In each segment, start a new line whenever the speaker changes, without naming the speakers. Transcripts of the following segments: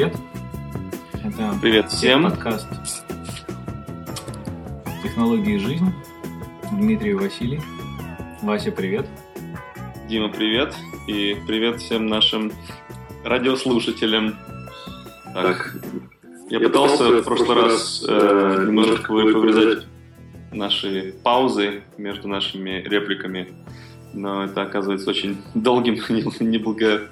Привет. Это
Привет всем.
подкаст «Технологии жизни». Дмитрий Василий. Вася, привет.
Дима, привет. И привет всем нашим радиослушателям. Так, я пытался в прошлый раз э, немножко вы- повырезать наши паузы между нашими репликами, но это оказывается очень долгим, не- неблаго...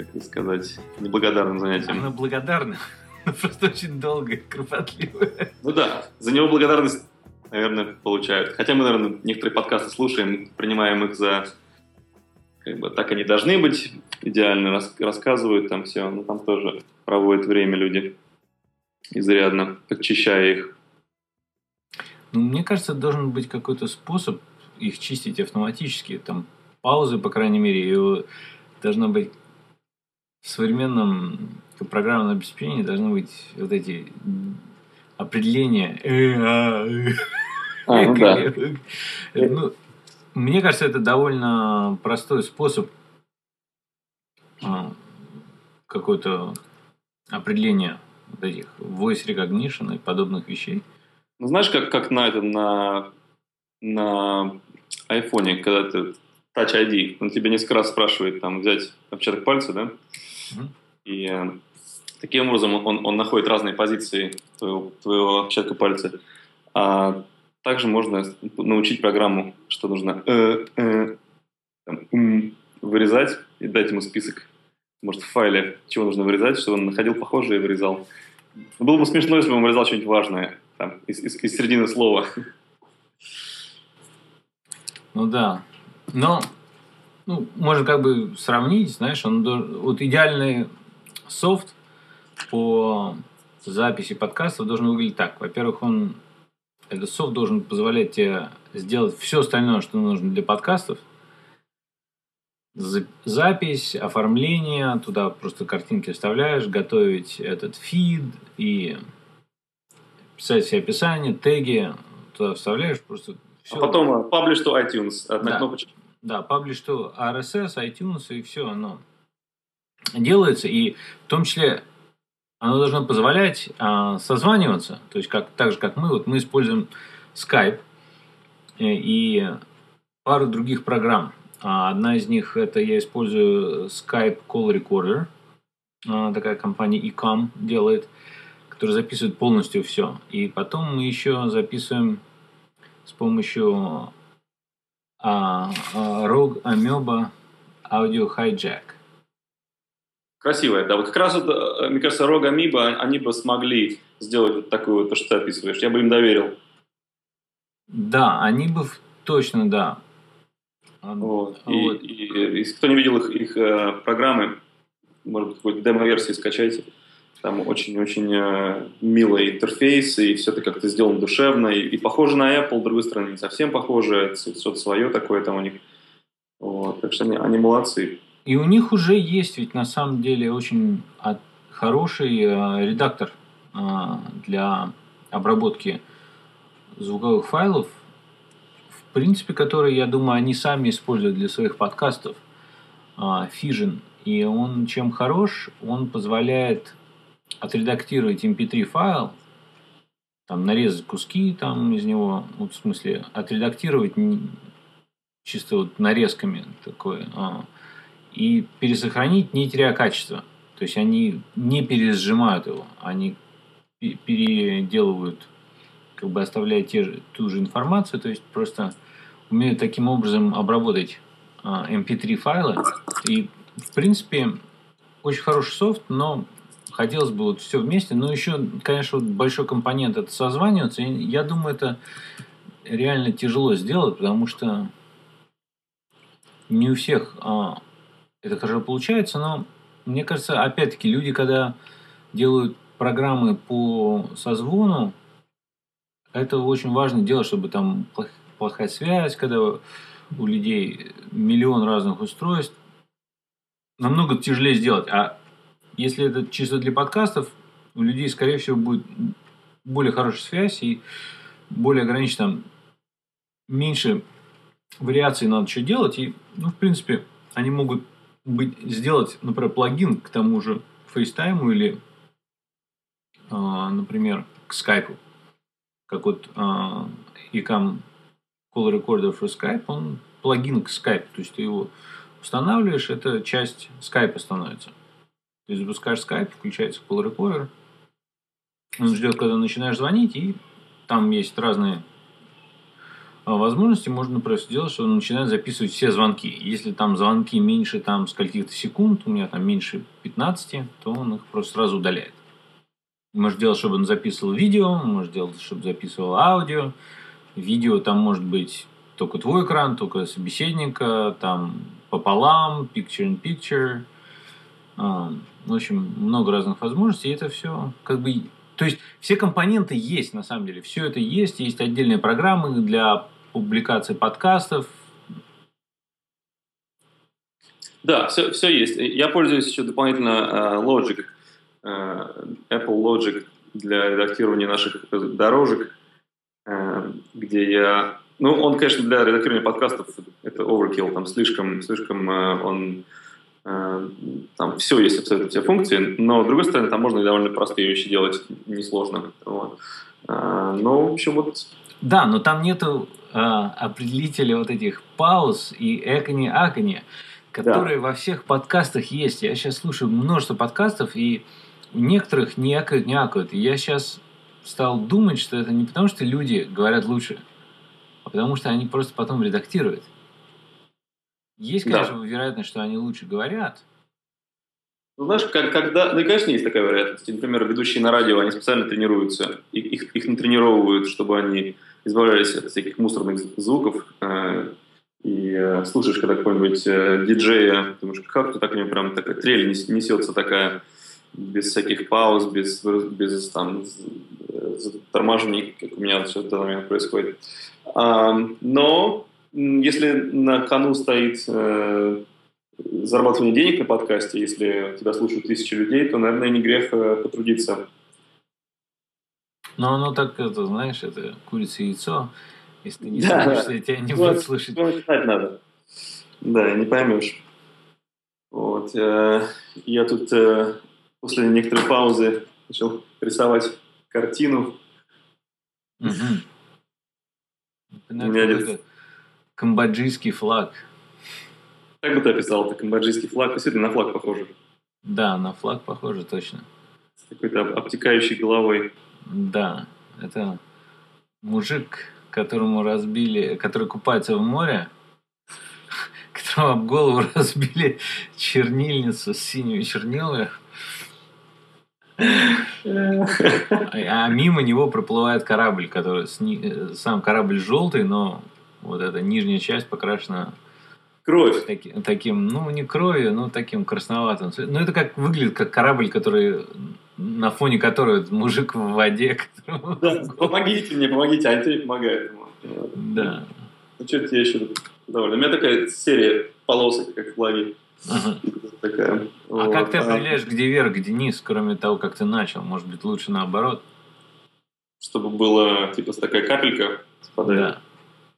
Как это сказать? Неблагодарным занятием.
Она благодарна, но просто очень долго и кропотливо.
Ну да, за него благодарность, наверное, получают. Хотя мы, наверное, некоторые подкасты слушаем, принимаем их за как бы так они должны быть, идеально рас- рассказывают там все, но там тоже проводят время люди изрядно, подчищая их.
Ну, мне кажется, должен быть какой-то способ их чистить автоматически. Там паузы, по крайней мере, и э, должно быть в современном программном обеспечении должны быть вот эти определения. Э, а, э.
Ну да.
Ну, мне кажется, это довольно простой способ а, какое-то определение вот этих voice recognition и подобных вещей.
Ну, знаешь, как, как на этом, на, на айфоне, когда ты Touch ID, он тебе несколько раз спрашивает там взять отпечаток пальца, да?
Мгм.
И э, таким образом он, он находит разные позиции твоего, твоего отпечатка пальца. А также можно научить программу, что нужно э, э, там, м, вырезать и дать ему список, может, в файле, чего нужно вырезать, чтобы он находил похожее и вырезал. Было бы смешно, если бы он вырезал что-нибудь важное там, из, из- из середины слова.
Ну да. Но ну, можно как бы сравнить, знаешь, он вот идеальный софт по записи подкастов должен выглядеть так. Во-первых, он этот софт должен позволять тебе сделать все остальное, что нужно для подкастов. За- Запись, оформление, туда просто картинки вставляешь, готовить этот фид и писать все описания, теги, туда вставляешь, просто все.
А потом э, publish to iTunes, одна
Да.
кнопочка.
Да, паблиш, что RSS, iTunes и все оно делается. И в том числе оно должно позволять а, созваниваться. То есть как, так же, как мы. Вот мы используем Skype э, и пару других программ. А, Одна из них это я использую Skype Call Recorder. А, Такая компания Ecom делает, которая записывает полностью все. И потом мы еще записываем с помощью а, а, Rogue Amoeba Audio Hijack.
Красивая, да. Вот как раз, вот, э, мне кажется, Рога Амиба, они бы смогли сделать вот такую, вот, то, что ты описываешь. Я бы им доверил.
Да, они бы точно, да. А,
Вот. И,
вот.
и, э, если кто не видел их, их э, программы, может быть, какой-то демо-версии скачайте. Там очень-очень э, милый интерфейс, и все это как-то сделано душевно, и, и похоже на Apple, с другой стороны, не совсем похоже, что-то свое такое там у них. Вот. Так что они, они молодцы.
И у них уже есть ведь на самом деле очень хороший э, редактор э, для обработки звуковых файлов, в принципе, который, я думаю, они сами используют для своих подкастов, Fission. И он чем хорош, он позволяет отредактировать mp3 файл, там нарезать куски там из него, вот в смысле отредактировать чисто вот нарезками такое, а, и пересохранить, не теряя качества. То есть они не пересжимают его, они пе- переделывают, как бы оставляя те же, ту же информацию, то есть просто умеют таким образом обработать а, mp3 файлы. И, в принципе, очень хороший софт, но хотелось бы вот все вместе. Но еще, конечно, вот большой компонент это созваниваться. Я думаю, это реально тяжело сделать, потому что не у всех а, это хорошо получается, но мне кажется, опять-таки, люди, когда делают программы по созвону, это очень важно делать, чтобы там плох- плохая связь, когда у людей миллион разных устройств, намного тяжелее сделать. А если это чисто для подкастов, у людей, скорее всего, будет более хорошая связь и более ограничена там, меньше вариаций надо что делать. И, ну, в принципе, они могут быть, сделать, например, плагин к тому же FaceTime или, а, например, к Skype. Как вот а, Ecam Call Recorder for Skype, он плагин к Skype. То есть ты его устанавливаешь, это часть Skype становится. Ты запускаешь Skype, включается Call Recorder, он ждет, когда начинаешь звонить, и там есть разные а, возможности. Можно просто сделать, что он начинает записывать все звонки. Если там звонки меньше там скольких-то секунд, у меня там меньше 15, то он их просто сразу удаляет. Можешь делать, чтобы он записывал видео, можешь делать, чтобы записывал аудио. Видео там может быть только твой экран, только собеседника, там пополам, picture-in-picture. А, в общем, много разных возможностей. И это все как бы то есть все компоненты есть на самом деле. Все это есть. Есть отдельные программы для публикации подкастов.
Да, все, все есть. Я пользуюсь еще дополнительно uh, Logic, uh, Apple Logic для редактирования наших дорожек, uh, где я... Ну, он, конечно, для редактирования подкастов это overkill, там слишком, слишком он Э, там все есть абсолютно все функции, но, с другой стороны, там можно и довольно простые вещи делать, несложно. Вот. Э, но, в общем, вот...
Да, но там нету э, определителя вот этих пауз и экони-акони, которые да. во всех подкастах есть. Я сейчас слушаю множество подкастов, и у некоторых не акают, не акают. И я сейчас стал думать, что это не потому, что люди говорят лучше, а потому что они просто потом редактируют. Есть, конечно, да. вероятность, что они лучше говорят.
Ну, знаешь, как, когда... Ну, конечно, есть такая вероятность. Например, ведущие на радио, они специально тренируются, их, их, их натренировывают, чтобы они избавлялись от всяких мусорных звуков. Э, и э, слушаешь, когда какой-нибудь э, диджея, думаешь, как-то так у него прям такая трель несется такая, без всяких пауз, без, без там, торможений, как у меня сейчас в данный момент происходит. А, но если на кону стоит э, зарабатывание денег на подкасте, если тебя слушают тысячи людей, то, наверное, не грех э, потрудиться.
Ну, оно так, это, знаешь, это курица и яйцо. Если ты не да, слушаешь, да. тебя не будут слушать.
Ну, читать надо. Да, не поймешь. Вот. Э, я тут э, после некоторой паузы начал рисовать картину. Угу.
У меня камбоджийский флаг.
Как бы ты описал это камбоджийский флаг? Действительно, на флаг похоже.
Да, на флаг похоже, точно.
С какой-то обтекающей головой.
Да, это мужик, которому разбили, который купается в море, которому об голову разбили чернильницу с синими чернилами, а мимо него проплывает корабль, который сам корабль желтый, но вот эта нижняя часть покрашена
Кровь.
Таки, таким, ну, не кровью, но таким красноватым. Ну, это как выглядит как корабль, который на фоне которого мужик в воде.
Которому... Да, помогите мне, помогите, а тебе помогает ему.
Да.
Ну, что тебе еще довольно. У меня такая серия полосок, как флаги. Ага. Такая. А
вот. как ты а определяешь, где вверх, где низ, кроме того, как ты начал? Может быть, лучше наоборот?
Чтобы было, типа, такая капелька
спадает. Да.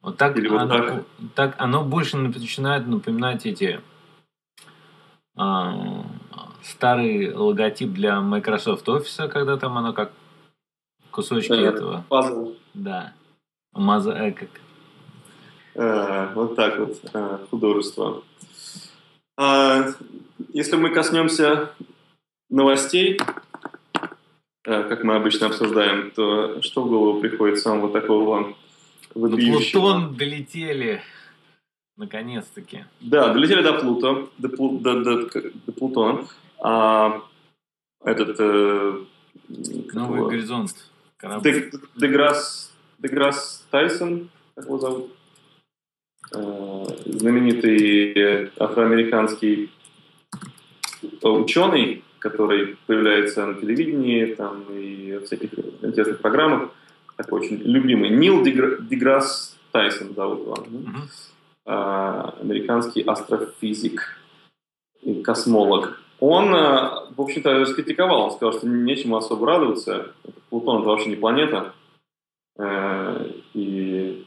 Вот так, Или оно, так? так оно больше начинает напоминать эти а, старый логотип для Microsoft Office, когда там оно как кусочки да, этого.
Пазл.
Да. Маза, э, как.
Э, вот так вот э, художество. А, если мы коснемся новостей, э, как мы обычно обсуждаем, то что в голову приходит самого такого
на Плутон долетели. Наконец-таки.
Да, долетели до Плута, до, до, до, до Плутона. А, этот... Э,
Новый его? горизонт.
Корабль. Деграсс, Деграсс Тайсон, как его зовут? Э, знаменитый афроамериканский ученый, который появляется на телевидении там, и в всяких интересных программах такой очень любимый. Нил Деграсс Тайсон зовут его. Mm-hmm. А, американский астрофизик и космолог. Он, а, в общем-то, раскритиковал. Он сказал, что нечему особо радоваться. Плутон – это вообще не планета. А, и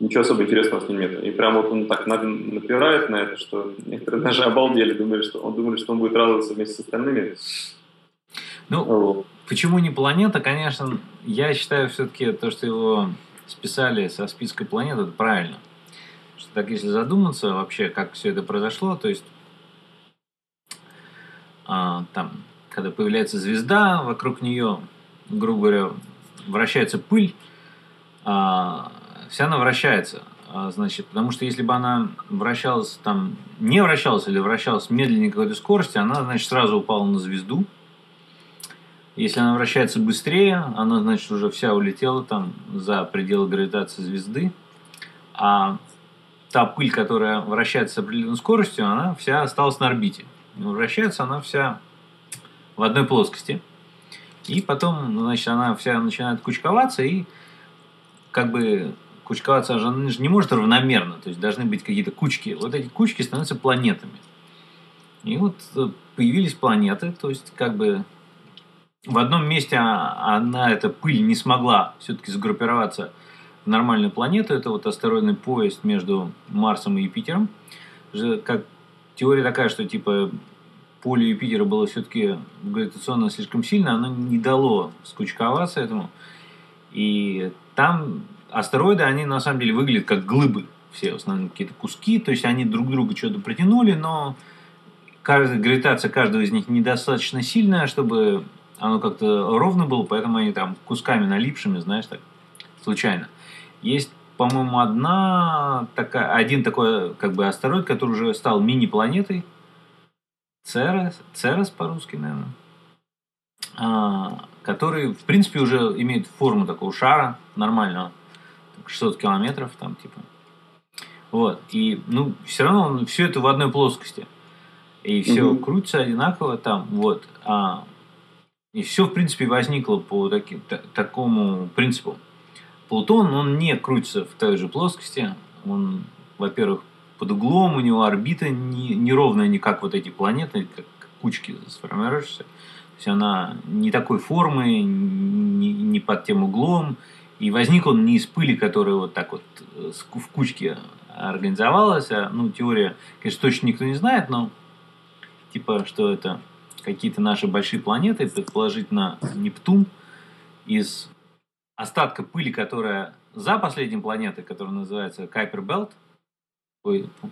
ничего особо интересного с ним нет. И прям вот он так напирает на это, что некоторые даже обалдели, думали, что он думали, что он будет радоваться вместе с остальными.
Ну. Почему не планета, конечно, я считаю все-таки то, что его списали со списка планет, это правильно. Что так, если задуматься вообще, как все это произошло, то есть а, там, когда появляется звезда, вокруг нее, грубо говоря, вращается пыль, а, вся она вращается. А, значит, потому что если бы она вращалась там, не вращалась или вращалась медленнее какой-то скорости, она, значит, сразу упала на звезду. Если она вращается быстрее, она, значит, уже вся улетела там за пределы гравитации звезды. А та пыль, которая вращается с определенной скоростью, она вся осталась на орбите. Вращается она вся в одной плоскости. И потом, значит, она вся начинает кучковаться, и как бы кучковаться она же не может равномерно, то есть должны быть какие-то кучки. Вот эти кучки становятся планетами. И вот э, появились планеты, то есть как бы в одном месте она, эта пыль, не смогла все-таки сгруппироваться в нормальную планету. Это вот астероидный поезд между Марсом и Юпитером. Как теория такая, что типа поле Юпитера было все-таки гравитационно слишком сильно, оно не дало скучковаться этому. И там астероиды, они на самом деле выглядят как глыбы. Все в основном какие-то куски, то есть они друг друга что-то протянули, но каждая, гравитация каждого из них недостаточно сильная, чтобы оно как-то ровно было, поэтому они там кусками налипшими, знаешь, так, случайно. Есть, по-моему, одна такая, один такой как бы астероид, который уже стал мини-планетой, Церес, Церес по-русски, наверное, а, который, в принципе, уже имеет форму такого шара нормального, 600 километров там, типа. Вот, и, ну, все равно он, все это в одной плоскости. И все угу. крутится одинаково там, вот. А, и все, в принципе, возникло по таки, та, такому принципу. Плутон, он не крутится в той же плоскости. Он, во-первых, под углом, у него орбита не, неровная, не как вот эти планеты, как кучки сформируешься. То есть она не такой формы, не, не под тем углом. И возник он не из пыли, которая вот так вот э, в кучке организовалась. А, ну, теория, конечно, точно никто не знает, но типа, что это какие-то наши большие планеты, предположительно Нептун, из остатка пыли, которая за последней планетой, которая называется Кайпер Белт,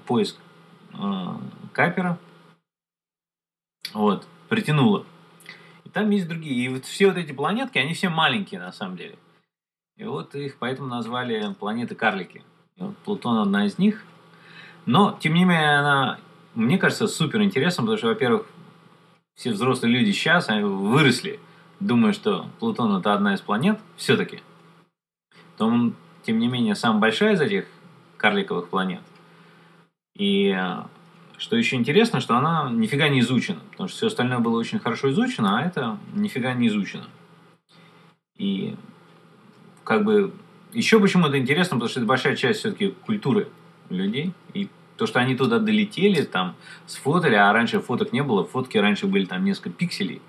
поиск э, Капера, вот, притянуло. И там есть другие. И вот все вот эти планетки, они все маленькие на самом деле. И вот их поэтому назвали планеты-карлики. Вот Плутон одна из них. Но, тем не менее, она, мне кажется, супер интересна, потому что, во-первых, все взрослые люди сейчас они выросли, думая, что Плутон это одна из планет, все-таки. То он, тем не менее, самая большая из этих карликовых планет. И э, что еще интересно, что она нифига не изучена, потому что все остальное было очень хорошо изучено, а это нифига не изучено. И как бы еще почему это интересно, потому что это большая часть все-таки культуры людей. И то, что они туда долетели, там, сфотали, а раньше фоток не было, фотки раньше были там несколько пикселей,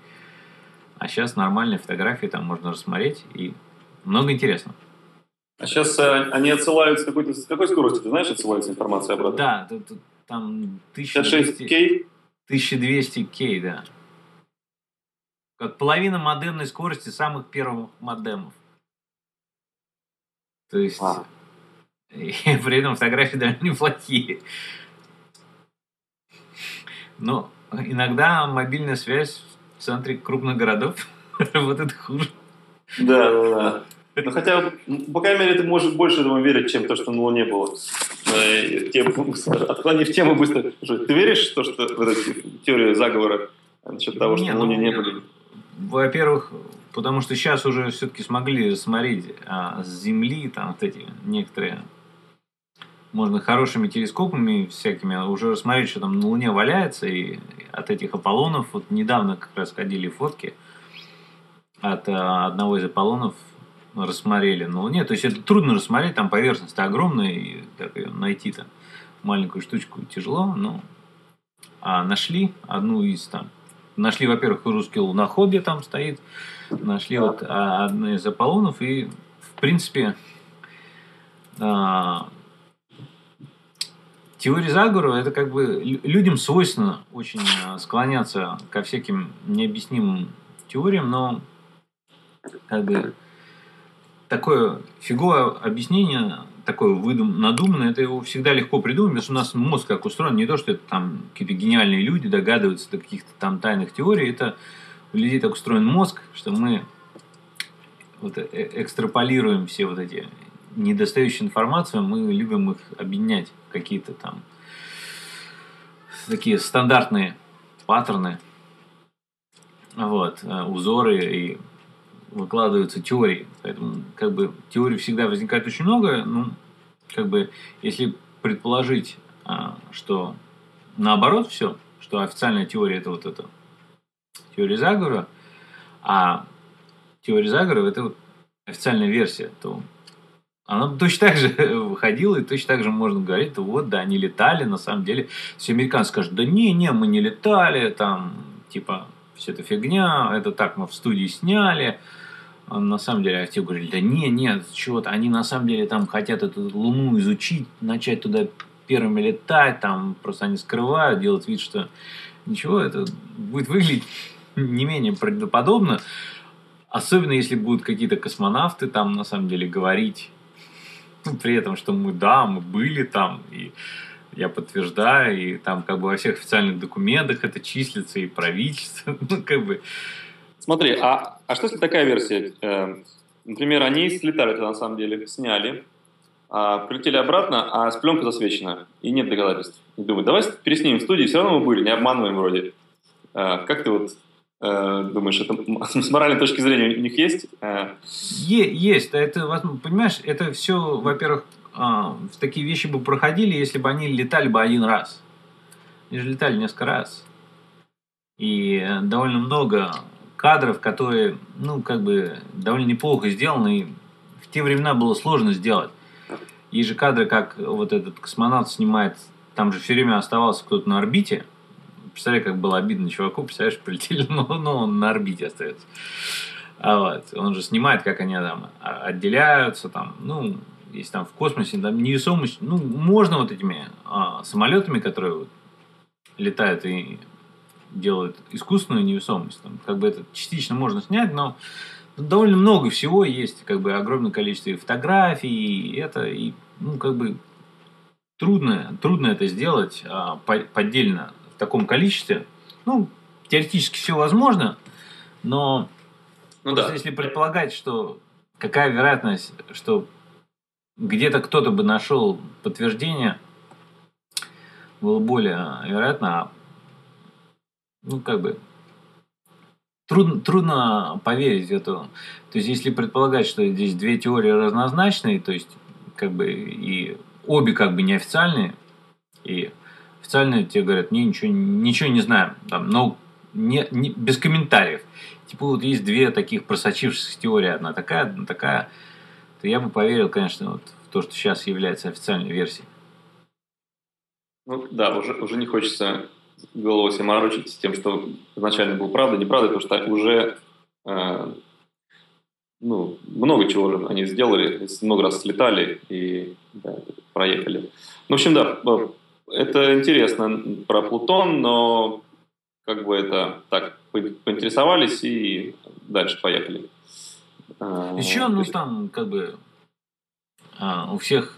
а сейчас нормальные фотографии там можно рассмотреть, и много интересного.
А сейчас э, они отсылают с какой-то с какой скоростью, ты знаешь, отсылается информация обратно?
Да, там 1200, 1200 кей, да. Как половина модемной скорости самых первых модемов. То есть, а. И при этом фотографии довольно неплохие. Но иногда мобильная связь в центре крупных городов работает хуже.
Да, да, да. Ну, хотя, по крайней мере, ты можешь больше этому верить, чем то, что на Луне было. Отклонив тему быстро. Ты веришь в то, что в эту теорию заговора насчет того, что на Луне не ну, были?
Во-первых, потому что сейчас уже все-таки смогли смотреть а, с Земли, там вот эти некоторые можно хорошими телескопами всякими уже рассмотреть, что там на Луне валяется, и от этих Аполлонов, вот недавно как раз ходили фотки от а, одного из Аполлонов, рассмотрели на Луне. То есть это трудно рассмотреть, там поверхность огромная, и так ее найти-то маленькую штучку тяжело, но а нашли одну из там. Нашли, во-первых, русский луноход, где там стоит, нашли вот а, одну из Аполлонов, и в принципе а, теория заговора это как бы людям свойственно очень а, склоняться ко всяким необъяснимым теориям, но как бы такое фиговое объяснение, такое выдум, надуманное, это его всегда легко придумать, потому что у нас мозг как устроен, не то, что это там какие-то гениальные люди догадываются до каких-то там тайных теорий, это у людей так устроен мозг, что мы вот э, экстраполируем все вот эти недостающую информацию, мы любим их объединять какие-то там такие стандартные паттерны, вот, э, узоры и выкладываются теории. Поэтому, как бы, теорий всегда возникает очень много. Ну, как бы, если предположить, а, что наоборот все, что официальная теория это вот это теория заговора, а теория заговора это вот официальная версия, то она точно так же выходила, и точно так же можно говорить, вот, да, они летали, на самом деле, все американцы скажут, да не, не, мы не летали, там, типа, все это фигня, это так мы в студии сняли, а на самом деле, а те говорили, да не, нет, чего-то, они на самом деле там хотят эту Луну изучить, начать туда первыми летать, там просто они скрывают, делают вид, что ничего, это будет выглядеть не менее правдоподобно, особенно если будут какие-то космонавты там на самом деле говорить, при этом, что мы, да, мы были там, и я подтверждаю, и там как бы во всех официальных документах это числится, и правительство, ну, как бы...
Смотри, а, а что если такая версия? Э, например, они слетали это на самом деле, сняли, а, прилетели обратно, а с пленкой засвечена, и нет доказательств. И думают, давай переснимем в студии, все равно мы были, не обманываем вроде. А, как ты вот думаешь, это с моральной точки зрения у них есть? Э,
есть, это, понимаешь, это все, во-первых, а, такие вещи бы проходили, если бы они летали бы один раз. Они же летали несколько раз. И довольно много кадров, которые, ну, как бы, довольно неплохо сделаны. И в те времена было сложно сделать. Есть же кадры, как вот этот космонавт снимает, там же все время оставался кто-то на орбите. Представляю, как было обидно чуваку, представляешь, прилетели, но, но он на орбите остается. А вот, он же снимает, как они там отделяются, там, ну, если там в космосе, там невесомость, ну, можно вот этими а, самолетами, которые вот летают и делают искусственную невесомость, там, как бы это частично можно снять, но довольно много всего есть, как бы огромное количество фотографий, и это, и, ну, как бы трудно, трудно это сделать а, поддельно в таком количестве. Ну, теоретически все возможно, но ну, да. если предполагать, что какая вероятность, что где-то кто-то бы нашел подтверждение, было более вероятно, а, ну, как бы, трудно, трудно поверить в это. То есть, если предполагать, что здесь две теории разнозначные, то есть, как бы, и обе как бы неофициальные, и официальные тебе говорят, не, ничего, ничего не знаем, там, но не, не, без комментариев. Типа вот есть две таких просочившихся теории, одна такая, одна такая – то я бы поверил, конечно, вот в то, что сейчас является официальной версией.
Ну да, уже, уже не хочется голову себе морочить с тем, что изначально было правда, неправда, потому что уже э, ну, много чего уже они сделали, много раз слетали и да, проехали. Ну, в общем, да, это интересно про Плутон, но как бы это так, поинтересовались и дальше поехали.
А, Еще, ну, там, как бы, а, у всех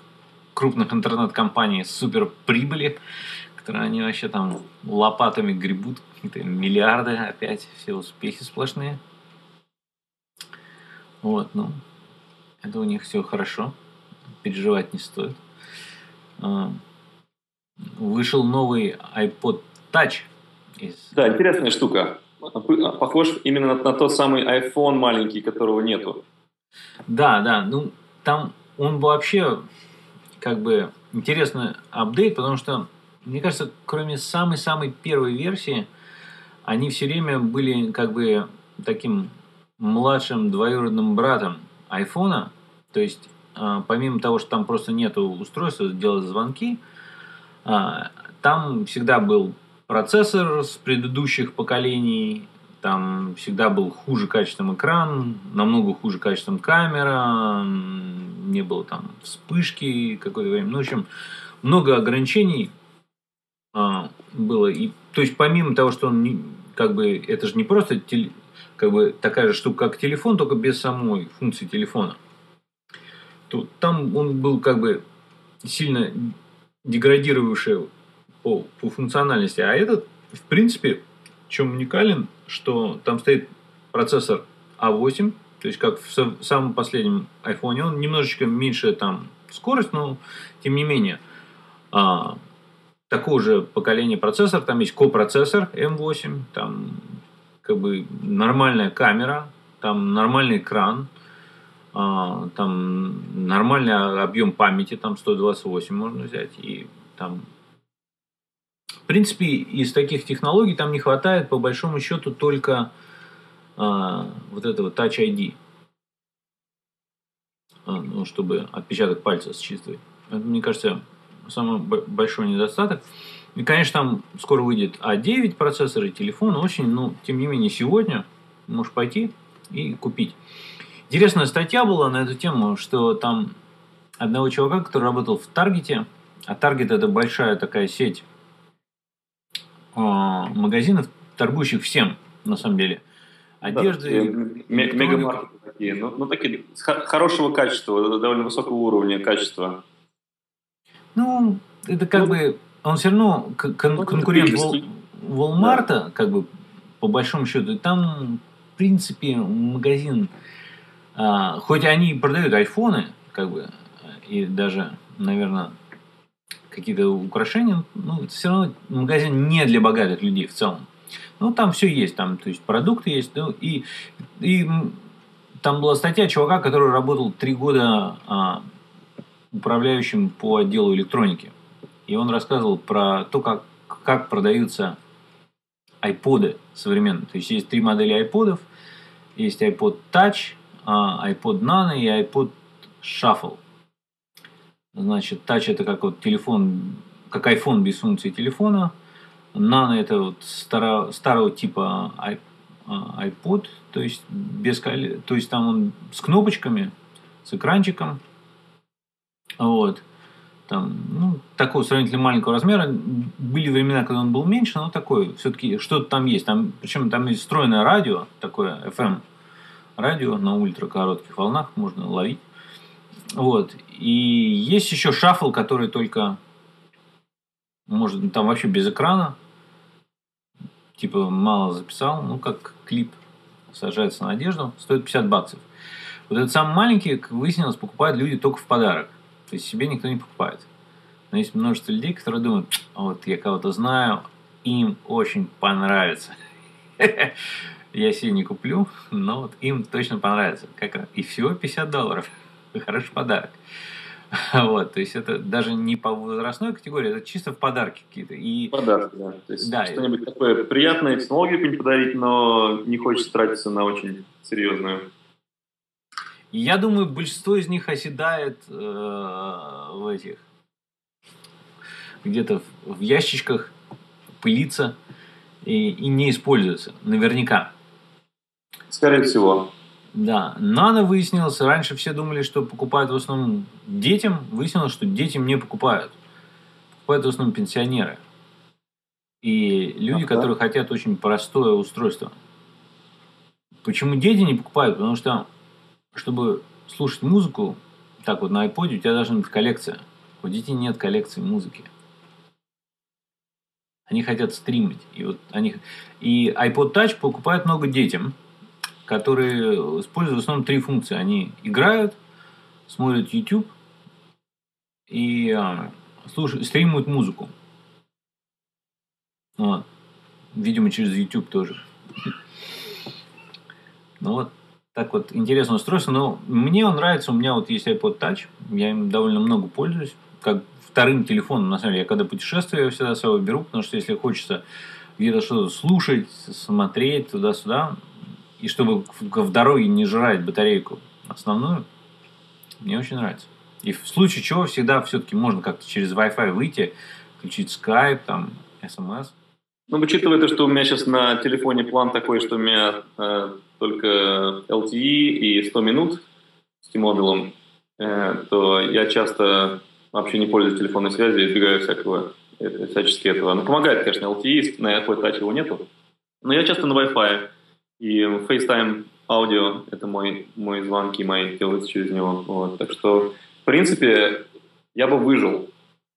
крупных интернет-компаний супер прибыли, которые они вообще там лопатами гребут, какие-то миллиарды опять, все успехи сплошные. Вот, ну, это у них все хорошо, переживать не стоит. Вышел новый iPod Touch.
Из... Да, интересная штука. Похож именно на, тот самый iPhone маленький, которого нету.
Да, да. Ну, там он вообще как бы интересный апдейт, потому что, мне кажется, кроме самой-самой первой версии, они все время были как бы таким младшим двоюродным братом айфона. То есть, а, помимо того, что там просто нету устройства делать звонки, там всегда был процессор с предыдущих поколений, там всегда был хуже качеством экран, намного хуже качеством камера, не было там вспышки какое-то время. Ну, в общем, много ограничений а, было. И, то есть, помимо того, что он не, как бы, это же не просто теле, как бы такая же штука, как телефон, только без самой функции телефона. То, там он был как бы сильно деградировавший по, по функциональности. А этот, в принципе, чем уникален, что там стоит процессор А8, то есть как в самом последнем iPhone, он немножечко меньше там скорость, но тем не менее. А, такого же поколения процессор, там есть копроцессор M8, там как бы нормальная камера, там нормальный экран, там нормальный объем памяти, там 128 можно взять, и там в принципе, из таких технологий там не хватает, по большому счету, только а, вот этого Touch ID. А, ну, чтобы отпечаток пальца считывать. Это, мне кажется, самый большой недостаток. И, конечно, там скоро выйдет А9 процессор и телефон очень, но, тем не менее, сегодня можешь пойти и купить. Интересная статья была на эту тему, что там одного чувака, который работал в Таргете, а Таргет это большая такая сеть э, магазинов, торгующих всем, на самом деле. Одежды,
да, мегамаркеты такие, ну, ну такие хорошего качества, довольно высокого уровня качества.
Ну, это как ну, бы, он все равно кон- ну, конкурент Вол- да. как бы, по большому счету, там, в принципе, магазин, а, хоть они продают айфоны, как бы, и даже, наверное, какие-то украшения, ну, это все равно магазин не для богатых людей в целом. Ну, там все есть, там, то есть продукты есть, ну, и, и там была статья чувака, который работал три года а, управляющим по отделу электроники. И он рассказывал про то, как, как продаются айподы современные. То есть есть три модели айподов. Есть iPod Touch, iPod Nano и iPod Shuffle. Значит, Touch это как вот телефон, как iPhone без функции телефона. Nano это вот старо, старого типа iPod, то есть без, то есть там он с кнопочками, с экранчиком, вот. Там, ну, такого сравнительно маленького размера. Были времена, когда он был меньше, но такой, все-таки что-то там есть. Там, причем там есть встроенное радио, такое FM радио на ультракоротких волнах можно ловить. Вот. И есть еще шаффл, который только может там вообще без экрана. Типа мало записал, ну как клип сажается на одежду, стоит 50 баксов. Вот этот самый маленький, как выяснилось, покупают люди только в подарок. То есть себе никто не покупает. Но есть множество людей, которые думают, вот я кого-то знаю, им очень понравится. Я себе не куплю, но вот им точно понравится. Как и всего 50 долларов. Хороший подарок. Вот, то есть это даже не по возрастной категории, это чисто в подарки какие-то. И...
Подарки, да. То есть да, что-нибудь такое приятное, технологию какую-нибудь подарить, но не хочется тратиться на очень серьезную.
Я думаю, большинство из них оседает э, в этих где-то в ящичках, пылится и, и не используется. Наверняка.
Скорее всего.
Да. Нано выяснилось, раньше все думали, что покупают в основном детям. Выяснилось, что детям не покупают. Покупают в основном пенсионеры. И люди, ага. которые хотят очень простое устройство. Почему дети не покупают? Потому что чтобы слушать музыку, так вот на iPod у тебя должна быть коллекция. У детей нет коллекции музыки. Они хотят стримить. И, вот они... и iPod Touch покупают много детям, которые используют в основном три функции. Они играют, смотрят YouTube и а, слушают, стримуют музыку. Вот. Видимо, через YouTube тоже. Ну вот, так вот интересное устройство, но мне он нравится, у меня вот есть iPod Touch, я им довольно много пользуюсь, как вторым телефоном, на самом деле, я когда путешествую, я всегда с собой беру, потому что если хочется где-то что-то слушать, смотреть туда-сюда, и чтобы в дороге не жрать батарейку основную, мне очень нравится. И в случае чего всегда все-таки можно как-то через Wi-Fi выйти, включить Skype, там, SMS.
Ну, учитывая то, что у меня сейчас на телефоне план такой, что у меня э, только LTE и 100 минут с T-Mobile, э, то я часто вообще не пользуюсь телефонной связью, избегаю всякого, это, всячески этого. Но помогает, конечно, LTE, на iPod Touch его нету. Но я часто на Wi-Fi. И FaceTime аудио — это мой, мой звонки мои делаются через него. Вот. Так что, в принципе, я бы выжил,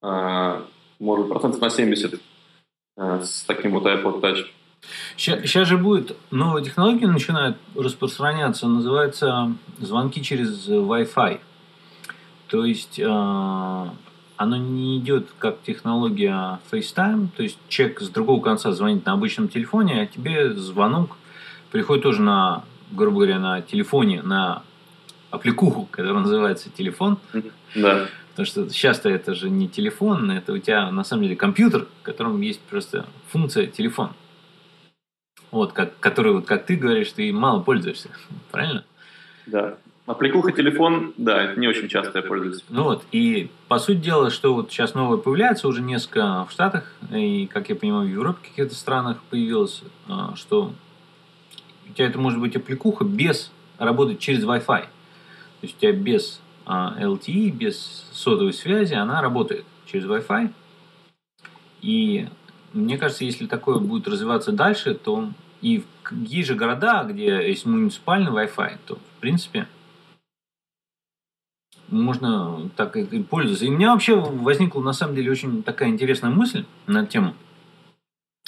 э, может, процентов на 70 э, с таким вот iPod Touch.
Сейчас же будет новая технология начинает распространяться, называется звонки через Wi-Fi. То есть э, оно не идет как технология FaceTime, то есть человек с другого конца звонит на обычном телефоне, а тебе звонок приходит тоже на, грубо говоря, на телефоне, на аппликуху, которая называется телефон.
Да.
Потому что сейчас-то это же не телефон, это у тебя на самом деле компьютер, в котором есть просто функция телефон вот, как, который, вот, как ты говоришь, ты мало пользуешься, правильно?
Да. Аппликуха телефон, да, это не очень часто я пользуюсь.
Ну вот, и по сути дела, что вот сейчас новое появляется, уже несколько в Штатах, и, как я понимаю, в Европе каких-то странах появилось, а, что у тебя это может быть аппликуха без работать через Wi-Fi. То есть у тебя без LTE, а, без сотовой связи, она работает через Wi-Fi. И мне кажется, если такое будет развиваться дальше, то и есть же города, где есть муниципальный Wi-Fi, то в принципе можно так и пользоваться. И у меня вообще возникла на самом деле очень такая интересная мысль на тему.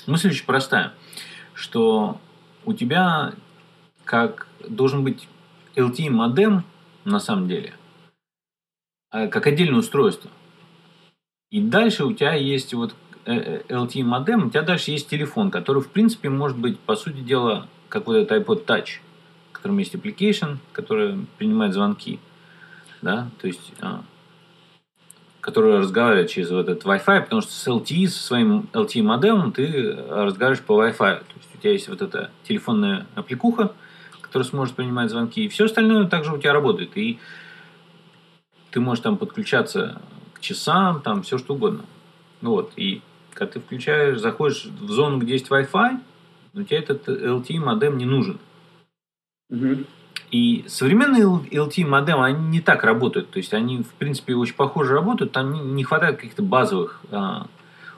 Мысль очень простая, что у тебя как должен быть LTE модем на самом деле, а, как отдельное устройство. И дальше у тебя есть вот LTE э, модем, у тебя дальше есть телефон, который, в принципе, может быть, по сути дела, как вот этот iPod Touch, в котором есть application, который принимает звонки, да, то есть, а, который разговаривает через вот этот Wi-Fi, потому что с LTE, со своим LTE модемом ты разговариваешь по Wi-Fi. То есть тебя есть вот эта телефонная аппликуха, которая сможет принимать звонки, и все остальное также у тебя работает. И ты можешь там подключаться к часам, там все что угодно. Вот. И когда ты включаешь, заходишь в зону, где есть Wi-Fi, у тебя этот LTE модем не нужен.
Угу.
И современные LTE модемы, они не так работают. То есть они, в принципе, очень похоже работают. Там не хватает каких-то базовых а,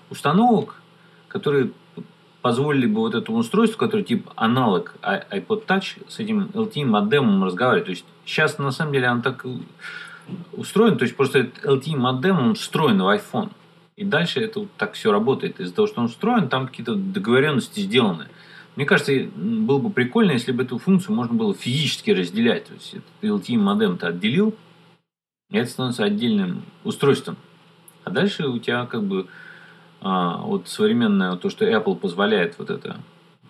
установок, которые позволили бы вот этому устройству, который тип аналог iPod Touch, с этим LTE модемом разговаривать. То есть сейчас на самом деле он так устроен, то есть просто этот LTE модем он встроен в iPhone. И дальше это вот так все работает. Из-за того, что он встроен, там какие-то договоренности сделаны. Мне кажется, было бы прикольно, если бы эту функцию можно было физически разделять. То есть этот LTE модем ты отделил, и это становится отдельным устройством. А дальше у тебя как бы а, вот современное, то, что Apple позволяет вот это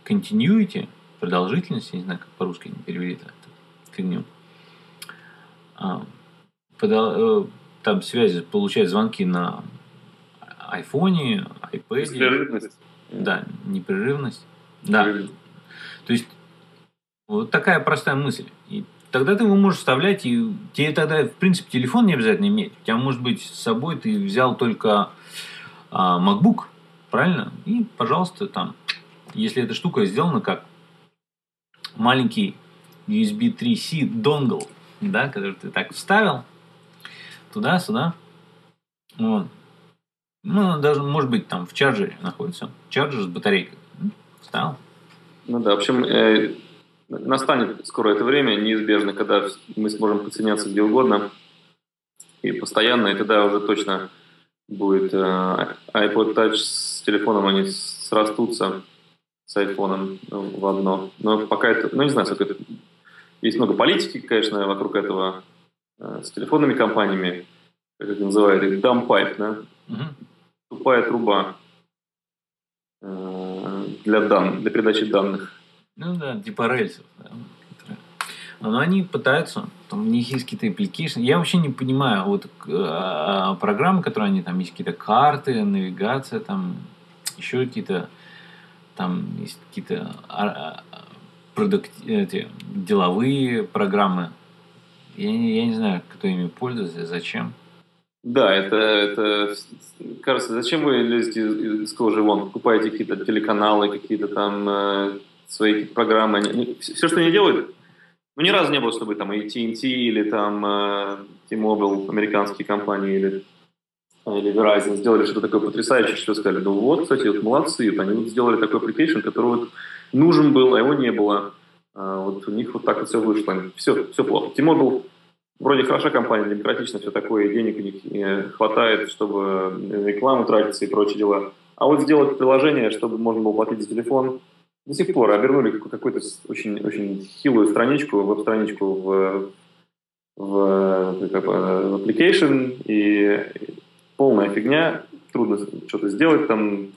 continuity, продолжительность, я не знаю, как по-русски не перевели это, фигню. А, подо, э, там связи, получать звонки на айфоне, iPad.
Непрерывность.
Да, непрерывность. Да. То есть, вот такая простая мысль. И тогда ты его можешь вставлять, и тебе тогда, в принципе, телефон не обязательно иметь. У тебя, может быть, с собой ты взял только а, MacBook, правильно? И, пожалуйста, там, если эта штука сделана как маленький USB 3C донгл, да, который ты так вставил, туда-сюда, вот, ну, даже, может быть, там в чарджере находится. Чарджер с батарейкой. Встал.
Ну да, в общем, э, настанет скоро это время, неизбежно, когда мы сможем подсоединяться где угодно и постоянно, и тогда уже точно будет э, iPod Touch с телефоном, они срастутся с iPhone в одно. Но пока это, ну не знаю, сколько это... Есть много политики, конечно, вокруг этого э, с телефонными компаниями, как это называют, их pipe, да?
Угу
тупая труба э, для, дан, для передачи данных.
Ну да, типа рельсов. Да. Но они пытаются, там у них есть какие-то application. Я вообще не понимаю, вот э, программы, которые они там есть какие-то карты, навигация, там еще какие-то там есть какие-то а, а, продукт, эти, деловые программы. Я, я не знаю, кто ими пользуется, зачем.
Да, это, это кажется, зачем вы лезете из, из кожи вон, покупаете какие-то телеканалы, какие-то там э, свои программы. Все, что они делают, Ну, ни разу не было, чтобы там AT&T или там э, T-Mobile, американские компании, или, или Verizon сделали что-то такое потрясающее, что сказали, ну вот, кстати, вот молодцы, вот они сделали такой application, который вот нужен был, а его не было. А вот у них вот так вот все вышло. Все, все плохо. T-Mobile вроде хорошая компания, демократично все такое, денег у них хватает, чтобы рекламу тратиться и прочие дела. А вот сделать приложение, чтобы можно было платить за телефон, до сих пор обернули какую-то очень, очень хилую страничку, веб-страничку в, в, как, в application, и полная фигня, трудно что-то сделать, там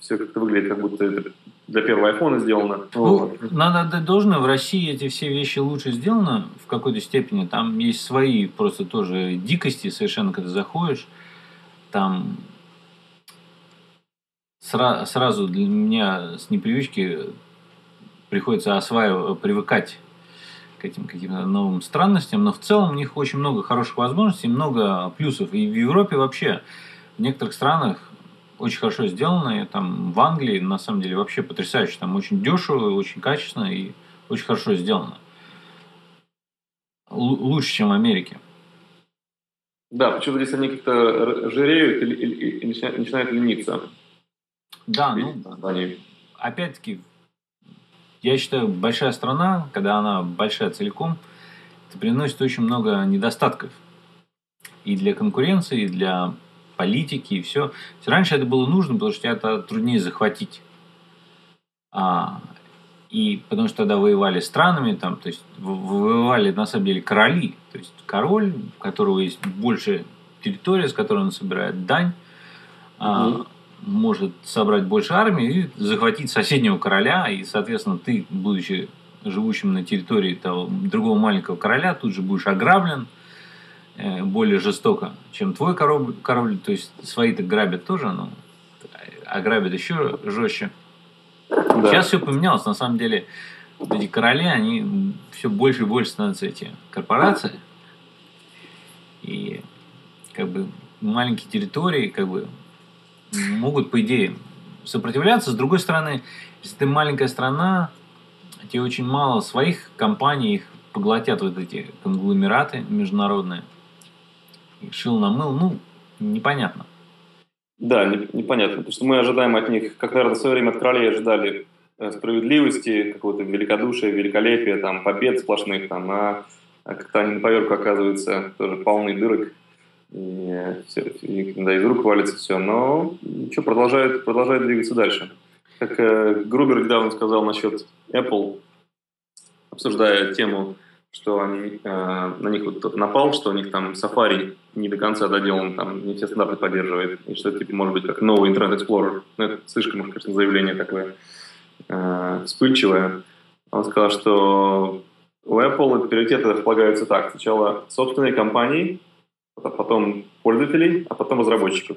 все как-то выглядит, как будто это для первого айфона сделано.
Ну, вот. надо должное, в России эти все вещи лучше сделаны в какой-то степени. Там есть свои просто тоже дикости совершенно, когда заходишь. Там сра- сразу для меня с непривычки приходится осваивать, привыкать к этим каким-то новым странностям, но в целом у них очень много хороших возможностей, много плюсов. И в Европе вообще, в некоторых странах очень хорошо сделано. И там в Англии, на самом деле, вообще потрясающе. Там очень дешево, очень качественно и очень хорошо сделано. Л- лучше, чем в Америке.
Да, почему-то здесь они как-то жиреют или, или начинают, начинают лениться.
Да, ну, опять-таки, я считаю, большая страна, когда она большая целиком, это приносит очень много недостатков. И для конкуренции, и для политики, и все. Раньше это было нужно, потому что это труднее захватить. А, и потому что тогда воевали странами, там, то есть воевали на самом деле короли. То есть король, у которого есть больше территория, с которой он собирает дань, угу. а, может собрать больше армии и захватить соседнего короля. И, соответственно, ты, будучи живущим на территории того, другого маленького короля, тут же будешь ограблен э, более жестоко, чем твой король. король то есть свои-то грабят тоже, но ограбят еще жестче. Да. Сейчас все поменялось. На самом деле, эти короли, они все больше и больше становятся эти корпорации. И как бы маленькие территории, как бы могут, по идее, сопротивляться. С другой стороны, если ты маленькая страна, тебе очень мало своих компаний, их поглотят вот эти конгломераты международные. И шил на мыл, ну, непонятно.
Да, не, непонятно, потому что мы ожидаем от них, как, наверное, в свое время от королей ожидали э, справедливости, какого-то великодушия, великолепия, там, побед сплошных, там, а, а как-то они на поверку оказываются тоже полны дырок и, и да, из рук валится все. Но что, продолжает, продолжает двигаться дальше. Как э, Грубер недавно сказал насчет Apple, обсуждая тему, что они, э, на них вот напал, что у них там Safari не до конца доделан, там не все стандарты поддерживает, и что типа может быть как новый Internet Explorer. Ну, это слишком, конечно, заявление такое э, вспыльчивое. Он сказал, что у Apple приоритеты располагаются так. Сначала собственные компании, а потом пользователей, а потом разработчиков.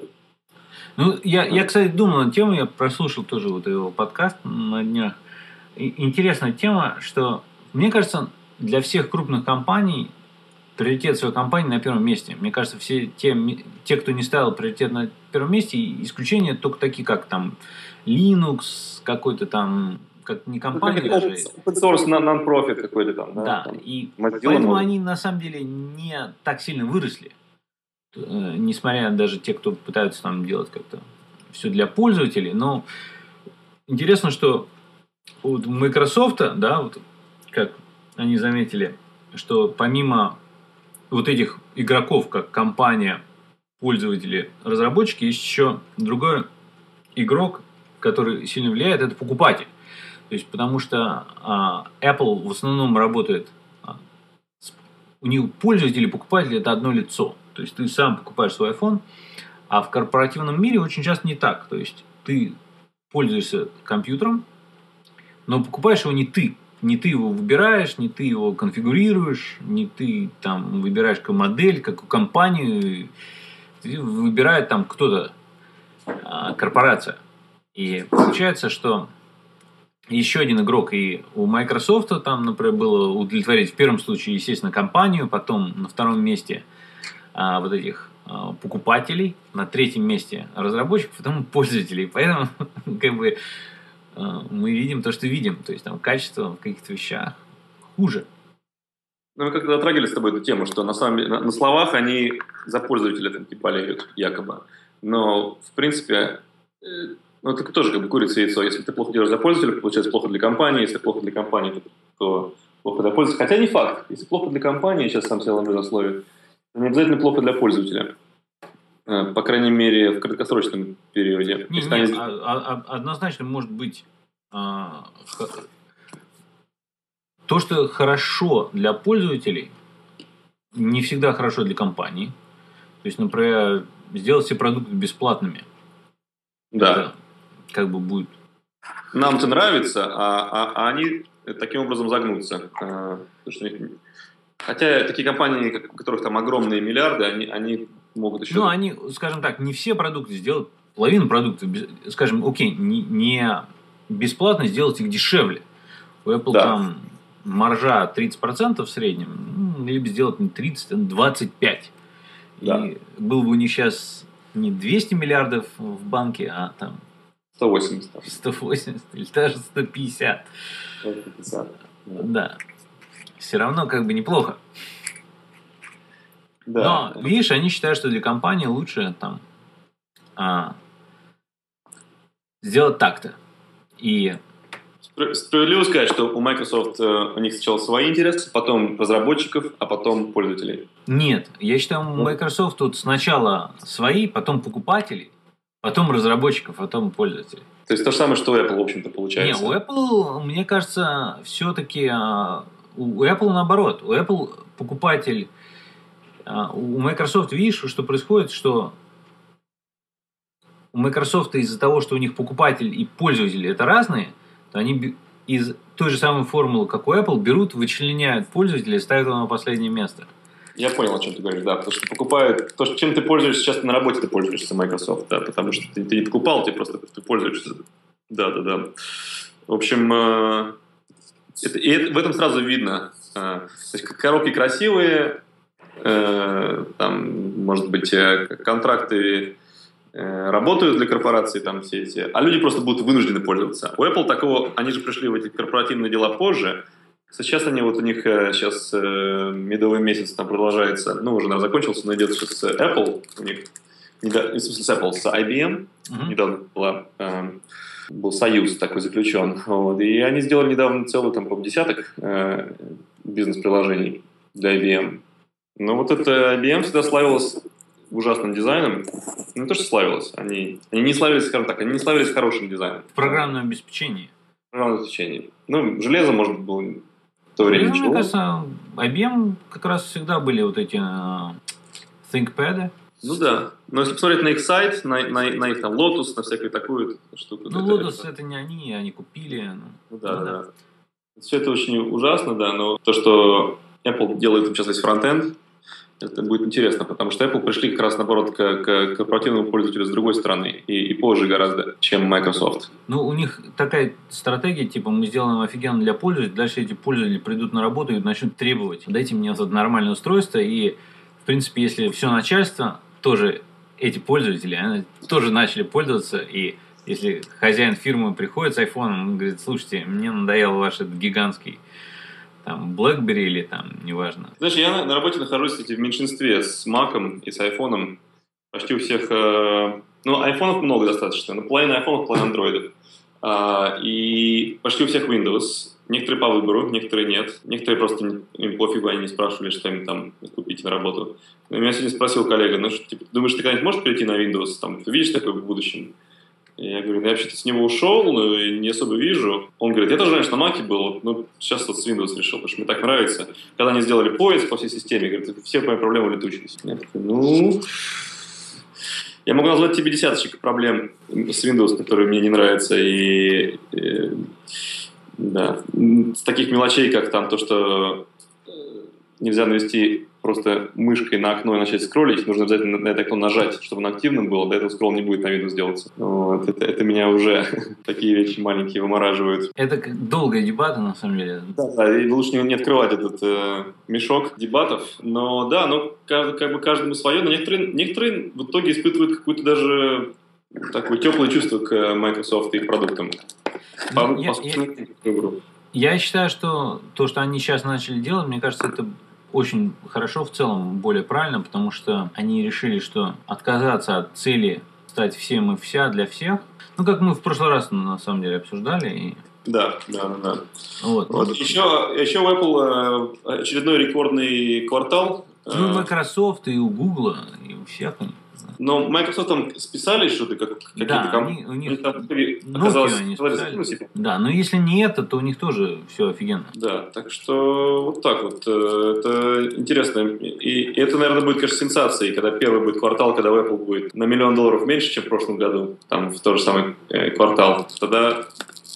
Ну, я, я, кстати, думал на тему, я прослушал тоже вот его подкаст на днях. И, интересная тема, что, мне кажется, для всех крупных компаний приоритет своей компании на первом месте. Мне кажется, все те, те, кто не ставил приоритет на первом месте, исключения только такие, как там Linux, какой-то там как не компания ну, даже.
Open source, non-profit какой-то там.
Да, да там, и поэтому они на самом деле не так сильно выросли. Э, несмотря даже те, кто пытаются там делать как-то все для пользователей, но интересно, что у Microsoft, да, вот как они заметили, что помимо вот этих игроков, как компания, пользователи, разработчики, есть еще другой игрок, который сильно влияет, это покупатель. То есть, потому что а, Apple в основном работает, а, у них пользователи покупатели это одно лицо. То есть ты сам покупаешь свой iPhone, а в корпоративном мире очень часто не так. То есть ты пользуешься компьютером, но покупаешь его не ты. Не ты его выбираешь, не ты его конфигурируешь, не ты там выбираешь какую модель, какую компанию. Выбирает там кто-то, а, корпорация. И получается, что еще один игрок и у Microsoft там, например, было удовлетворить в первом случае, естественно, компанию, потом на втором месте – а, вот этих а, покупателей, на третьем месте разработчиков, потом пользователей. Поэтому как бы а, мы видим то, что видим. То есть там качество в каких-то вещах хуже.
Ну, мы как-то затрагивали с тобой эту тему, что на самом на, на словах они за пользователя там типа болеют, якобы. Но, в принципе, э, ну, это тоже как бы курица и яйцо. Если ты плохо делаешь для пользователя, получается плохо для компании. Если плохо для компании, то, то плохо для пользователя. Хотя не факт. Если плохо для компании, сейчас сам себе ломлю не обязательно плохо для пользователя. Э, по крайней мере, в краткосрочном периоде.
Не,
Если
не,
они-
а- а- а- однозначно может быть а, х- то, что хорошо для пользователей, не всегда хорошо для компаний. То есть, например, сделать все продукты бесплатными.
Да.
Это как бы будет
Нам это нравится, а, а- а они таким образом загнутся. А, потому что у них- Хотя такие компании, у которых там огромные миллиарды, они, они могут еще...
Ну, они, скажем так, не все продукты сделают, половину продуктов, скажем, окей, не, не бесплатно сделать их дешевле. У Apple
Да.
там маржа 30% в среднем, ну, либо сделать не 30, а 25.
Да.
И был бы у них сейчас не 200 миллиардов в банке, а там
180. там,
180 или даже 150.
150.
Да. Все равно как бы неплохо.
Да.
Но, видишь, они считают, что для компании лучше там а, сделать так-то. И
Справедливо сказать, что у Microsoft э, у них сначала свои интересы, потом разработчиков, а потом пользователей.
нет, я считаю, у. Microsoft тут сначала свои, потом покупателей, потом разработчиков, потом пользователей.
То есть то же самое, что у Apple, в общем-то,
Не,
получается.
у Apple, мне кажется, все-таки у Apple наоборот. У Apple покупатель, а, у Microsoft, видишь, что происходит, что у Microsoft из-за того, что у них покупатель и пользователь это разные, то они из той же самой формулы, как у Apple, берут, вычленяют пользователя и ставят его на последнее место.
Я понял, о чем ты говоришь, да, потому что покупают, то, чем ты пользуешься, сейчас на работе ты пользуешься Microsoft, да, потому что ты, ты не покупал, ты просто ты пользуешься. Да, да, да. В общем, э, это- и это- в этом сразу видно. э, то есть коробки красивые, э, там, может быть, э, контракты э, работают для корпораций, там все эти, а люди просто будут вынуждены пользоваться. У Apple такого, они же пришли в эти корпоративные дела позже, Сейчас они, вот у них сейчас э, медовый месяц там продолжается, ну, уже, наверное, закончился, но идет сейчас Apple, у них, недо- в смысле, с Apple, с IBM,
Мгм.
недавно была, э, был союз такой заключен, вот, и они сделали недавно целый, там, по десяток э, бизнес-приложений для IBM. Но вот это IBM всегда славилась ужасным дизайном. Не то, что славилась, они, они не славились, скажем так, они не славились хорошим дизайном.
В программном обеспечении.
Программное обеспечение. Ну, железо, может, было в то время
Ну,
ничего.
Мне кажется, IBM как раз всегда были вот эти а, ThinkPad.
Ну да. Но если посмотреть на их сайт, на, на, на их там Lotus, на всякую такую штуку.
Ну,
это-
Lotus это не они, они купили. ну.
Ну да, да,
да.
Все это очень ужасно, да, но то, что Apple делает сейчас весь фронтенд, это будет интересно, потому что Apple пришли как раз, наоборот, к, к корпоративному пользователю с другой стороны, и, и позже гораздо, чем Microsoft.
Ну, у них такая стратегия, типа, мы сделаем офигенно для пользователей, дальше эти пользователи придут на работу и начнут требовать. Дайте мне вот нормальное устройство, и, в принципе, если все начальство, тоже эти пользователи, они тоже начали пользоваться, и если хозяин фирмы приходит с айфоном, он говорит, слушайте, мне надоел ваш этот гигантский там BlackBerry или там, неважно.
Знаешь, я на, работе нахожусь кстати, в меньшинстве с Mac и с iPhone. Почти у всех... э, ну, айфонов много достаточно, но половина айфонов, половина андроидов. А, и почти у всех Windows. Некоторые по выбору, некоторые нет. Некоторые просто им пофигу, они не спрашивали, что им там купить на работу. Но меня сегодня спросил коллега, ну, что, типа, думаешь, ты когда-нибудь можешь перейти на Windows? Там, ты видишь такое в будущем? Я говорю, ну, я вообще-то с него ушел, но не особо вижу. Он говорит, я тоже раньше на Маке был, но сейчас вот с Windows решил, потому что мне так нравится. Когда они сделали поиск по всей системе, говорит, все мои проблемы улетучились. Я такой, ну... Я могу назвать тебе десяточек проблем с Windows, которые мне не нравятся, и, э, да, с таких мелочей, как там то, что нельзя навести просто мышкой на окно и начать скроллить, нужно обязательно на это окно нажать, чтобы оно активным было, до этого скролл не будет на Windows делаться. Вот, это, это меня уже такие вещи маленькие вымораживают.
Это долгая дебата, на самом деле.
Да, да, и лучше не, не открывать этот э, мешок дебатов. Но да, ну, как, как бы каждому свое, но некоторые, некоторые в итоге испытывают какое-то даже такое теплое чувство к э, Microsoft и их продуктам. По,
Ну, я-
по собственному выбору.
Я считаю, что то, что они сейчас начали делать, мне кажется, это очень хорошо в целом, более правильно, потому что они решили, что отказаться от цели стать всем и вся для всех, ну, как мы в прошлый раз, на самом деле, обсуждали, и
да, да, да.
Вот.
вот. Еще, еще у Apple э, очередной рекордный квартал.
Ну, у Microsoft и у Google, и у всех.
Но Microsoft там списали что-то, как, какие-то
да,
компании.
у них
оказалось,
они списали. Да, но если не это, то у них тоже все офигенно.
Да, так что вот так вот. Э, это интересно. И это, наверное, будет, конечно, сенсацией, когда первый будет квартал, когда Apple будет на миллион долларов меньше, чем в прошлом году, там в тот же самый э, квартал. Тогда, то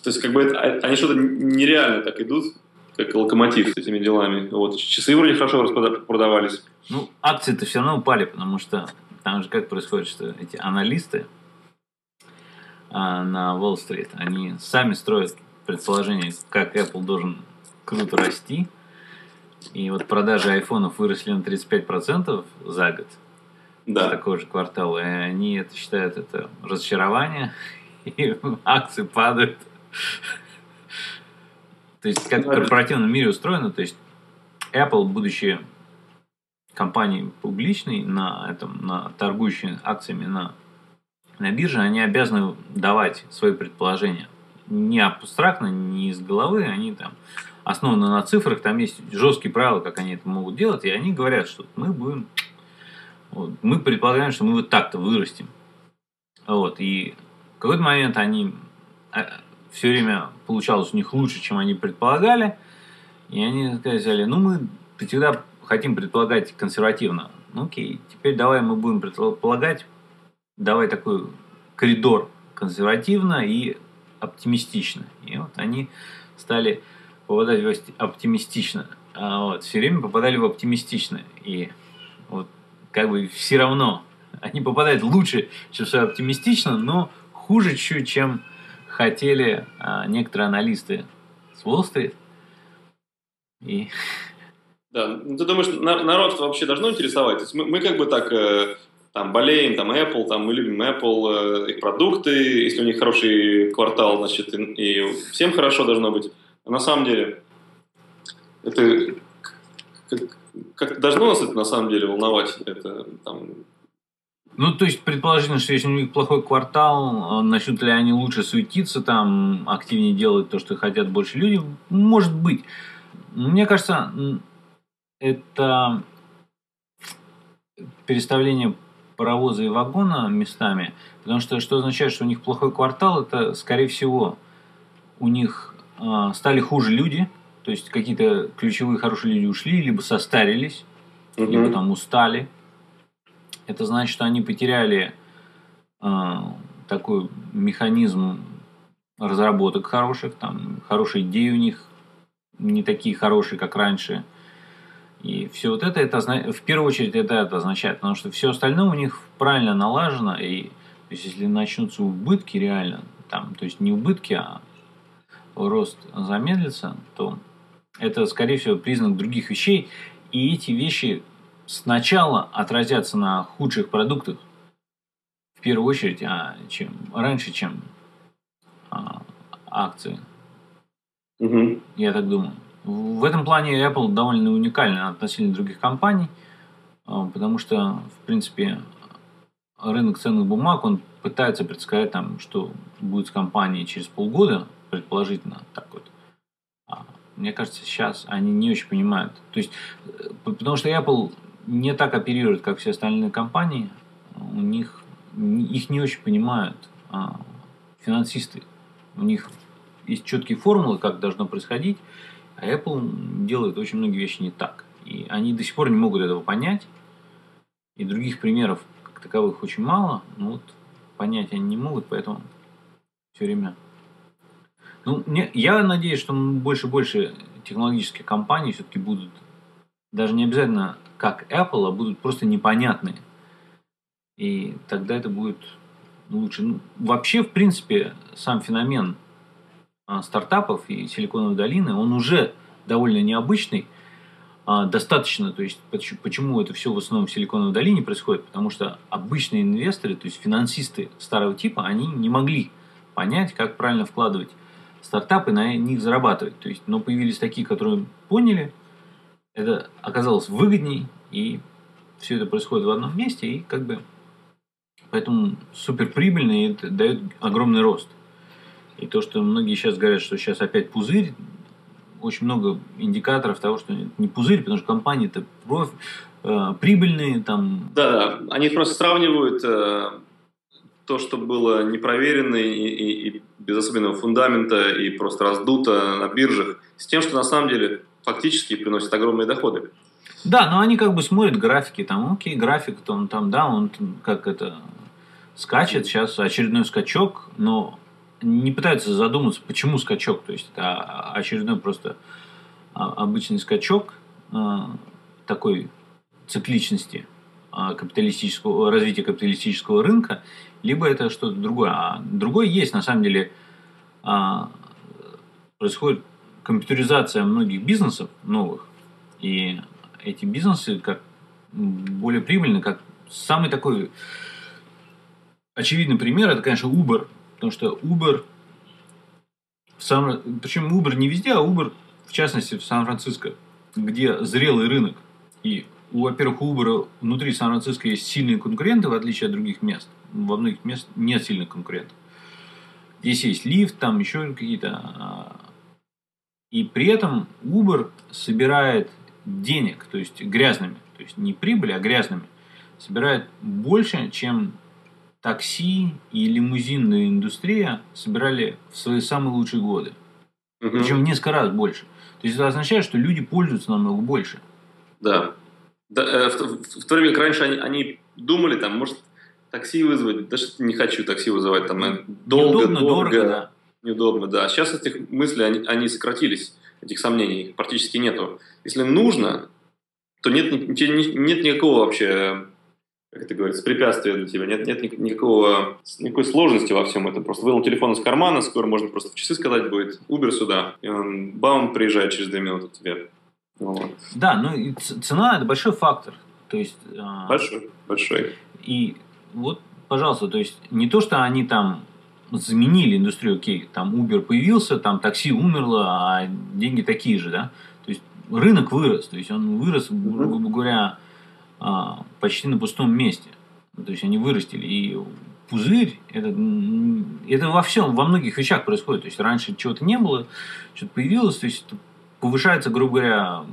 есть, как бы, это, а, они что-то нереально так идут, как локомотив с этими делами. Вот. Часы вроде хорошо продавались.
Ну, акции-то все равно упали, потому что там же как происходит, что эти аналисты а, на Уолл-стрит, они сами строят предположение, как Apple должен круто расти. И вот продажи айфонов выросли на 35% за год.
Да.
Такой же квартал. И они это считают это разочарование. И акции падают. То есть, как в корпоративном мире устроено, то есть Apple, будучи компании публичной, на этом, на торгующие акциями на, на бирже, они обязаны давать свои предположения. Не абстрактно, не из головы, они там основаны на цифрах, там есть жесткие правила, как они это могут делать, и они говорят, что мы будем, вот, мы предполагаем, что мы вот так-то вырастем. Вот, и в какой-то момент они а, все время получалось у них лучше, чем они предполагали, и они сказали, ну мы всегда хотим предполагать консервативно. Ну окей, теперь давай мы будем предполагать, давай такой коридор консервативно и оптимистично. И вот они стали попадать в оптимистично. А вот, все время попадали в оптимистично. И вот как бы все равно они попадают лучше, чем все оптимистично, но хуже чуть, чем хотели а, некоторые аналисты с Уолл-стрит. И
да, ну, ты думаешь, народ вообще должно интересовать? То есть мы, мы как бы так э, там болеем, там Apple, там мы любим Apple, э, их продукты, если у них хороший квартал, значит, и, и всем хорошо должно быть. А на самом деле, это как, как должно нас это на самом деле волновать? Это там,
ну, то есть, предположительно, что если у них плохой квартал, начнут ли они лучше суетиться, там, активнее делать то, что хотят больше люди? Может быть. Мне кажется, это переставление паровоза и вагона местами, потому что что означает, что у них плохой квартал, это, скорее всего, у них э, стали хуже люди, то есть какие-то ключевые хорошие люди ушли, либо состарились, mm-hmm. либо там устали. Это значит, что они потеряли э, такой механизм разработок хороших, там хорошие идеи у них не такие хорошие, как раньше – и все вот это, это в первую очередь это, это означает, потому что все остальное у них правильно налажено, и то есть, если начнутся убытки реально, там, то есть не убытки, а рост замедлится, то это, скорее всего, признак других вещей, и эти вещи сначала отразятся на худших продуктах, в первую очередь, а, чем раньше, чем а, акции.
Угу.
Я так думаю. В этом плане Apple довольно уникальна относительно других компаний, а, потому что, в принципе, рынок ценных бумаг, он пытается предсказать, там, что будет с компанией через полгода, предположительно, так вот. А, мне кажется, сейчас они не очень понимают. То есть, э, потому что Apple не так оперирует, как все остальные компании, у них их не очень понимают а, финансисты. У них есть четкие формулы, как должно происходить, а Apple делает очень многие вещи не так. И они до сих пор не могут этого понять. И других примеров как таковых очень мало. Но вот понять они не могут, поэтому все время... Ну, мне, я надеюсь, что больше и больше технологических компаний все-таки будут даже не обязательно как Apple, а будут просто непонятные. И тогда это будет лучше. Ну, вообще, в принципе, сам феномен стартапов и Силиконовой долины, он уже довольно необычный, а, достаточно, то есть почему это все в основном в Силиконовой долине происходит, потому что обычные инвесторы, то есть финансисты старого типа, они не могли понять, как правильно вкладывать стартапы на них зарабатывать. То есть, но появились такие, которые поняли, это оказалось выгодней, и все это происходит в одном месте, и как бы поэтому супер прибыльно, и это дает огромный рост. И то, что многие сейчас говорят, что сейчас опять пузырь, очень много индикаторов того, что не пузырь, потому что компании-то э, прибыльные. Там...
Да, да, они просто сравнивают э, то, что было непроверено и, и, и без особенного фундамента и просто раздуто на биржах, с тем, что на самом деле фактически приносит огромные доходы.
Да, но они как бы смотрят графики, там, окей, график, там, там да, он как это скачет, сейчас очередной скачок, но не пытаются задуматься, почему скачок, то есть это очередной просто обычный скачок а, такой цикличности а, капиталистического развития капиталистического рынка, либо это что-то другое. А другое есть, на самом деле, происходит компьютеризация многих бизнесов новых, и эти бизнесы как более прибыльны, как самый такой очевидный пример, это, конечно, Uber, потому что Uber, в причем Uber не везде, а Uber, в частности, в Сан-Франциско, где зрелый рынок. И, во-первых, у Uber внутри Сан-Франциско есть сильные конкуренты, в отличие от других мест. Во многих местах нет сильных конкурентов. Здесь есть лифт, там еще какие-то а, и при этом Uber собирает денег, то есть грязными, то есть не прибыли, а грязными, собирает больше, чем такси и лимузинная индустрия собирали в свои самые лучшие годы. Угу. Причем в несколько раз больше. То есть это означает, что люди пользуются намного больше.
Да. да э, в, в, в то время как раньше они, они думали, там, может, такси вызвать, даже не хочу такси вызывать, там, э, долго, Неудобно, долго. дорого, да неудобно, да. Сейчас этих мыслей, они, они сократились, этих сомнений, практически нету. Если нужно, то нет, нет никакого вообще, как это говорится, препятствия для тебя, нет, нет никакого, никакой сложности во всем этом. Просто вынул телефон из кармана, скоро можно просто в часы сказать будет, Uber сюда, и он, бам, приезжает через две минуты к тебе.
Вот. Да, ну и цена – это большой фактор. То есть,
а, большой, большой.
И вот, пожалуйста, то есть не то, что они там заменили индустрию, окей, там Uber появился, там такси умерло, а деньги такие же, да, то есть рынок вырос, то есть он вырос, грубо говоря, а, почти на пустом месте, то есть они вырастили, и пузырь, это, это во всем, во многих вещах происходит, то есть раньше чего-то не было, что-то появилось, то есть повышается, грубо говоря,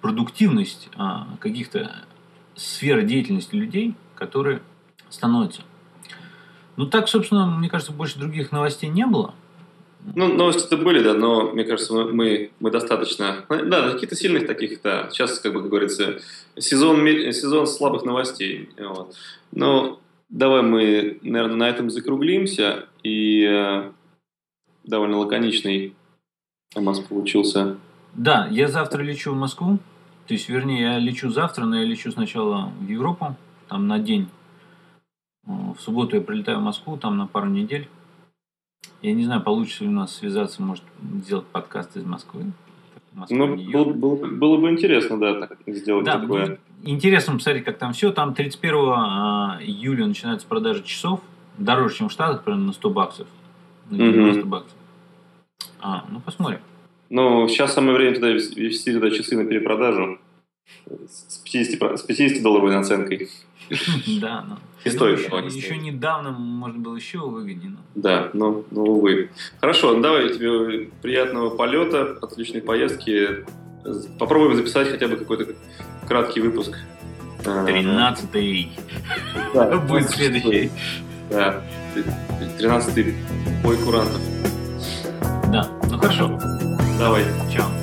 продуктивность а, каких-то сфер деятельности людей, которые становятся. Ну, так, собственно, мне кажется, больше других новостей не было.
Ну, новости-то были, да, но, мне кажется, мы, мы достаточно... Да, каких-то сильных таких, да. Сейчас, как бы, говорится, сезон, сезон слабых новостей. Вот. Но давай мы, наверное, на этом закруглимся. И э, довольно лаконичный у нас получился.
Да, я завтра лечу в Москву. То есть, вернее, я лечу завтра, но я лечу сначала в Европу, там на день в субботу я прилетаю в Москву, там на пару недель. Я не знаю, получится ли у нас связаться, может, сделать подкаст из Москвы.
Москва, ну, было, было, было бы интересно, да, так сделать да, такое.
Интересно посмотреть, как там все. Там 31 а, июля начинается продажа часов. Дороже, чем в Штатах, примерно на 100 баксов. На 90 угу. баксов. А, ну, посмотрим.
Ну, сейчас самое время туда вести туда часы на перепродажу с 50, с 50 долларовой наценкой.
Да, ну. И стоит того, Еще недавно можно было еще выгоднее.
Да, но, но увы. Хорошо, ну давай тебе приятного полета, отличной поездки. Попробуем записать хотя бы какой-то краткий выпуск.
Тринадцатый да, будет следующий.
Да, тринадцатый бой курантов.
Да, ну хорошо.
Давай.
Чао.